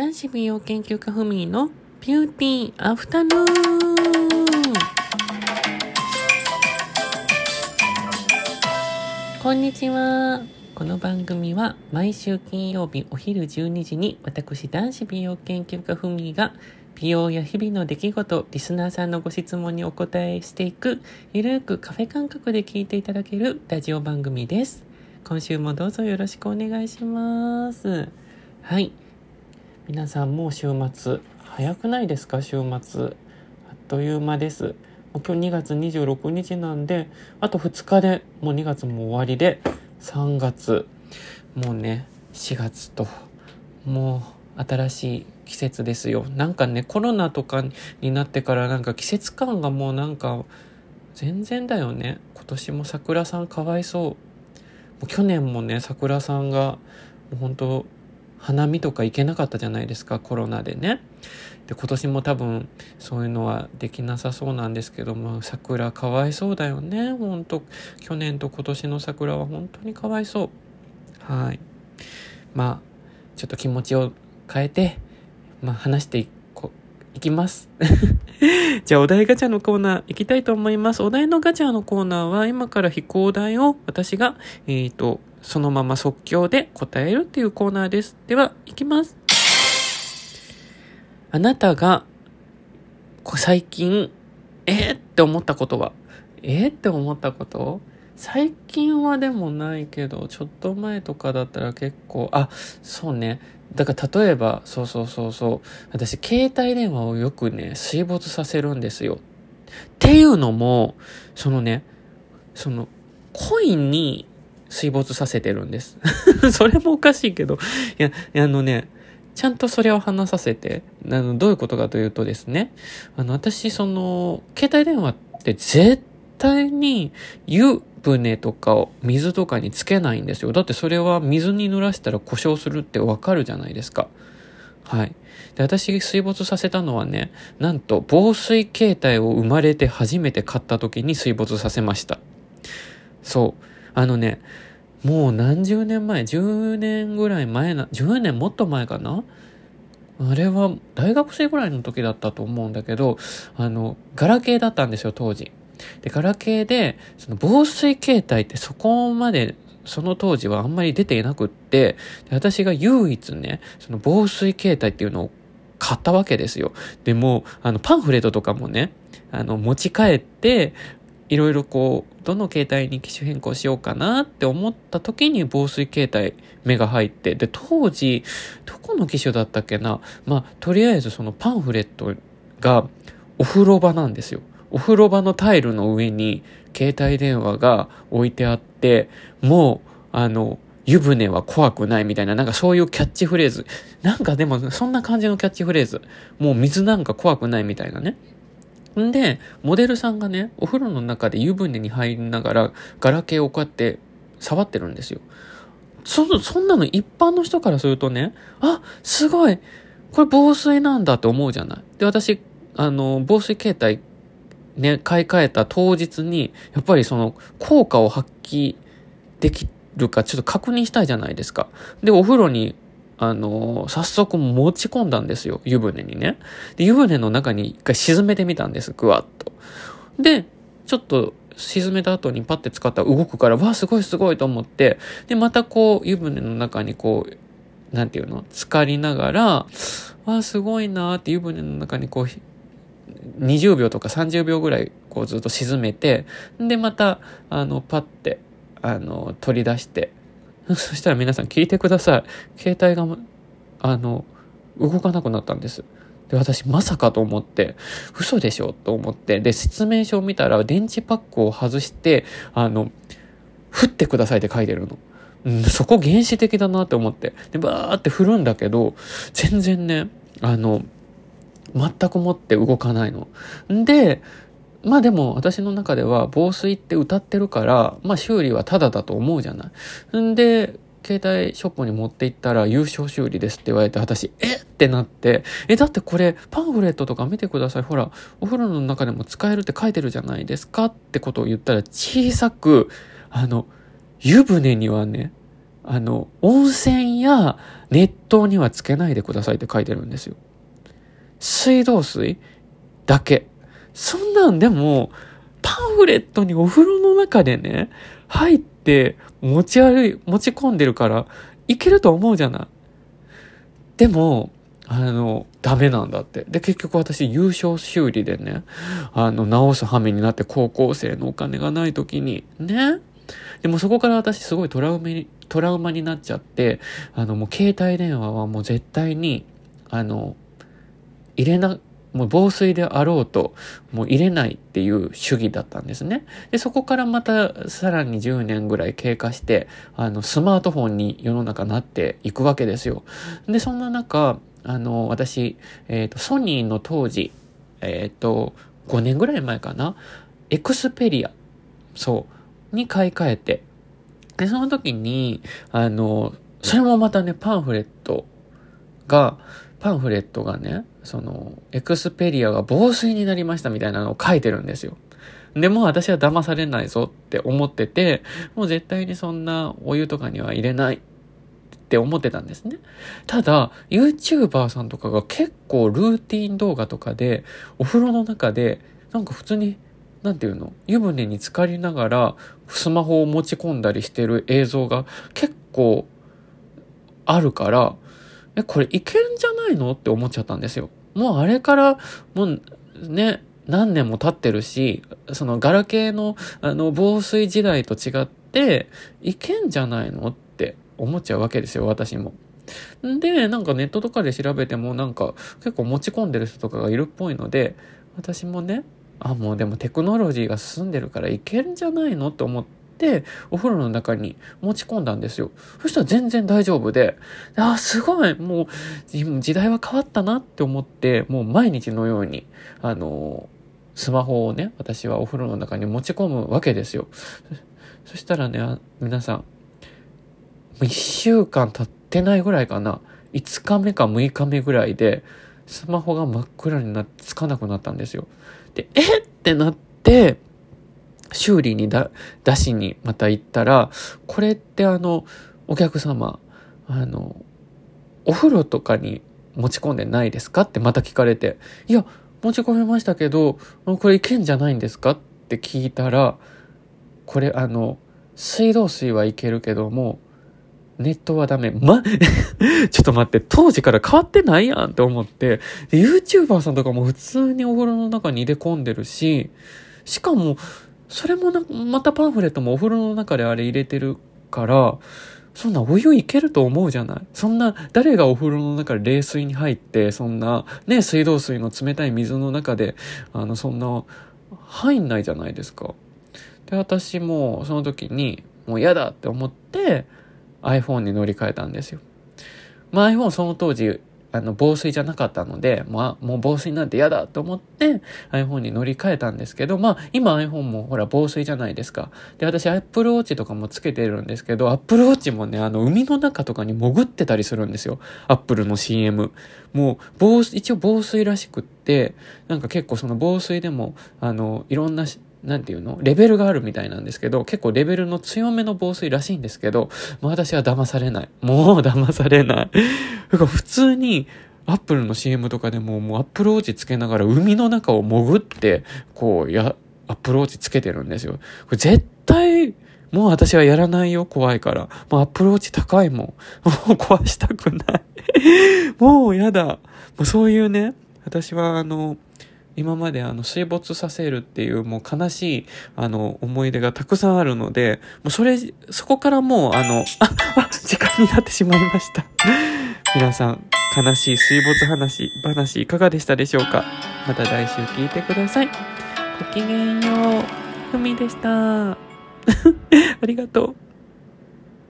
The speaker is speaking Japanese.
男子美容研究家ふみのビューティーアフタヌーンこんにちは。この番組は毎週金曜日お昼12時に私男子美容研究家ふみが美容や日々の出来事、リスナーさんのご質問にお答えしていくゆるくカフェ感覚で聞いていただけるラジオ番組です。今週もどうぞよろしくお願いします。はい。皆さんもう週末、早くないですか？週末。あっという間です。今日2月26日なんで、あと2日でもう2月も終わりで、3月、もうね、4月と、もう新しい季節ですよ。なんかね、コロナとかになってからなんか季節感がもうなんか、全然だよね。今年も桜さんかわいそう。去年もね、桜さんが、もう本当花見とか行けなかったじゃないですかコロナでね。で今年も多分そういうのはできなさそうなんですけども桜かわいそうだよね。本当去年と今年の桜は本当にかわいそう。はい。まあちょっと気持ちを変えて、まあ、話していこいきます。じゃあお題ガチャのコーナー行きたいと思います。お題のガチャのコーナーは今から飛行題を私がえっ、ー、とそのまま即興で答えるっていうコーナーです。では、いきます。あなたが、最近、えー、って思ったことは？えー、って思ったこと？最近はでもないけど、ちょっと前とかだったら結構、あ、そうね。だから例えば、そうそうそうそう。私、携帯電話をよくね、水没させるんですよ。っていうのも、そのね、その、コインに水没させてるんです。それもおかしいけど、いや、あのね、ちゃんとそれを話させて、あの、どういうことかというとですね、あの、私、その、携帯電話って絶対に湯船とかを水とかにつけないんですよ。だってそれは水に濡らしたら故障するってわかるじゃないですか。はい。で、私水没させたのはね、なんと防水携帯を生まれて初めて買った時に水没させました。そう。あのね、もう何十年前、10年ぐらい前な、10年もっと前かな？あれは大学生ぐらいの時だったと思うんだけど、あの、ガラケーだったんですよ、当時。で、ガラケーで、その防水携帯ってそこまで、その当時はあんまり出ていなくって、私が唯一ね、その防水携帯っていうのを買ったわけですよ。でも、あの、パンフレットとかもね、あの、持ち帰って、いろいろこう、どの携帯に機種変更しようかなって思った時に防水携帯目が入って、で、当時、どこの機種だったっけな？まあ、とりあえずそのパンフレットがお風呂場なんですよ。お風呂場のタイルの上に携帯電話が置いてあって、もう、あの、湯船は怖くないみたいな、なんかそういうキャッチフレーズ。なんかでもそんな感じのキャッチフレーズ。もう水なんか怖くないみたいなね。んで、モデルさんがね、お風呂の中で湯船に入りながら、ガラケーをこうやって触ってるんですよ。そ、そんなの一般の人からするとね、あ、すごいこれ防水なんだって思うじゃない。で、私、あの、防水携帯、ね、買い替えた当日に、やっぱりその、効果を発揮できるかちょっと確認したいじゃないですか。で、お風呂にあの、早速持ち込んだんですよ、湯船にね。で、湯船の中に一回沈めてみたんです、ぐわっと。で、ちょっと沈めた後にパッて使ったら動くから、わあ、すごいすごいと思って、で、またこう、湯船の中にこう、なんていうの？浸かりながら、わあ、すごいなーって湯船の中にこう、20秒とか30秒ぐらいこうずっと沈めて、で、また、あの、パッて、あの、取り出して、そしたら皆さん聞いてください。携帯が、あの、動かなくなったんです。で、私まさかと思って、嘘でしょと思って、で、説明書を見たら電池パックを外して、あの、振ってくださいって書いてるの。うん、そこ原始的だなって思って。で、バーって振るんだけど、全然ね、あの、全くもって動かないの。で、まあでも私の中では防水って歌ってるから、まあ修理はタダだと思うじゃない。んで、携帯ショップに持って行ったら優勝修理ですって言われて私、えっ？てなって、え、だってこれパンフレットとか見てください。ほら、お風呂の中でも使えるって書いてるじゃないですかってことを言ったら小さく、あの、湯船にはね、あの、温泉や熱湯にはつけないでくださいって書いてるんですよ。水道水だけ。そんなんでも、パンフレットにお風呂の中でね、入って持ち歩い、持ち込んでるから、いけると思うじゃない。でも、あの、ダメなんだって。で、結局私優勝修理でね、あの、直す羽目になって高校生のお金がない時に、ね。でもそこから私すごいトラウマに、トラウマになっちゃって、あの、もう携帯電話はもう絶対に、あの、入れな、もう防水であろうと、もう入れないっていう主義だったんですね。で、そこからまたさらに10年ぐらい経過して、あの、スマートフォンに世の中なっていくわけですよ。で、そんな中、あの、私、えっ、ー、と、ソニーの当時、えっ、ー、と、5年ぐらい前かな、エクスペリア、そう、に買い替えて、で、その時に、あの、それもまたね、パンフレットが、パンフレットがね、その、エクスペリアが防水になりましたみたいなのを書いてるんですよ。でも私は騙されないぞって思ってて、もう絶対にそんなお湯とかには入れないって思ってたんですね。ただ、YouTuber さんとかが結構ルーティン動画とかで、お風呂の中で、なんか普通に、なんていうの湯船に浸かりながら、スマホを持ち込んだりしてる映像が結構あるから、え、これいけるんじゃないのって思っちゃったんですよ。もうあれから、もうね、何年も経ってるし、そのガラケーのあの防水時代と違って、いけんじゃないのって思っちゃうわけですよ、私も。で、なんかネットとかで調べてもなんか結構持ち込んでる人とかがいるっぽいので、私もね、あ、もうでもテクノロジーが進んでるからいけるんじゃないのって思って、お風呂の中に持ち込んだんですよ。そしたら全然大丈夫で、あ、すごい、もう時代は変わったなって思って、もう毎日のように、あの、スマホをね、私はお風呂の中に持ち込むわけですよ。そしたらね、皆さん、1週間経ってないぐらいかな。5日目か6日目ぐらいで、スマホが真っ暗になってつかなくなったんですよ。で、えってなって、修理にだ出しにまた行ったら、これってあの、お客様、あの、お風呂とかに持ち込んでないですかってまた聞かれて、いや、持ち込みましたけど、これいけんじゃないんですかって聞いたら、これあの、水道水はいけるけども、ネットはダメ。ま、ちょっと待って、当時から変わってないやんって思って、YouTuber さんとかも普通にお風呂の中に入れ込んでるし、しかも、それもな、またパンフレットもお風呂の中であれ入れてるから、そんなお湯いけると思うじゃない？そんな、誰がお風呂の中で冷水に入って、そんな、ね、水道水の冷たい水の中で、あの、そんな、入んないじゃないですか。で、私も、その時に、もう嫌だって思って、iPhone に乗り換えたんですよ。まあ iPhone その当時、あの、防水じゃなかったので、まあ、もう防水なんて嫌だと思って iPhone に乗り換えたんですけど、まあ、今 iPhone もほら防水じゃないですか。で、私 Apple Watch とかもつけてるんですけど、Apple Watch もね、あの、海の中とかに潜ってたりするんですよ。Apple の CM。もう、防、一応防水らしくって、なんか結構その防水でも、あの、いろんななんていうの？レベルがあるみたいなんですけど、結構レベルの強めの防水らしいんですけど、もう私は騙されない。もう騙されない。普通に、アップルの CM とかでも、もうアップルウォッチつけながら海の中を潜って、こう、や、アップルウォッチつけてるんですよ。これ絶対、もう私はやらないよ、怖いから。もうアップルウォッチ高いもん。もう壊したくない。もうやだ。もうそういうね、私はあの、今まであの水没させるっていうもう悲しいあの思い出がたくさんあるので、もうそれ、そこからもうあの、あ、あ、時間になってしまいました。皆さん、悲しい水没話、話いかがでしたでしょうか？また来週聞いてください。ごきげんよう。ふみでした。ありがとう。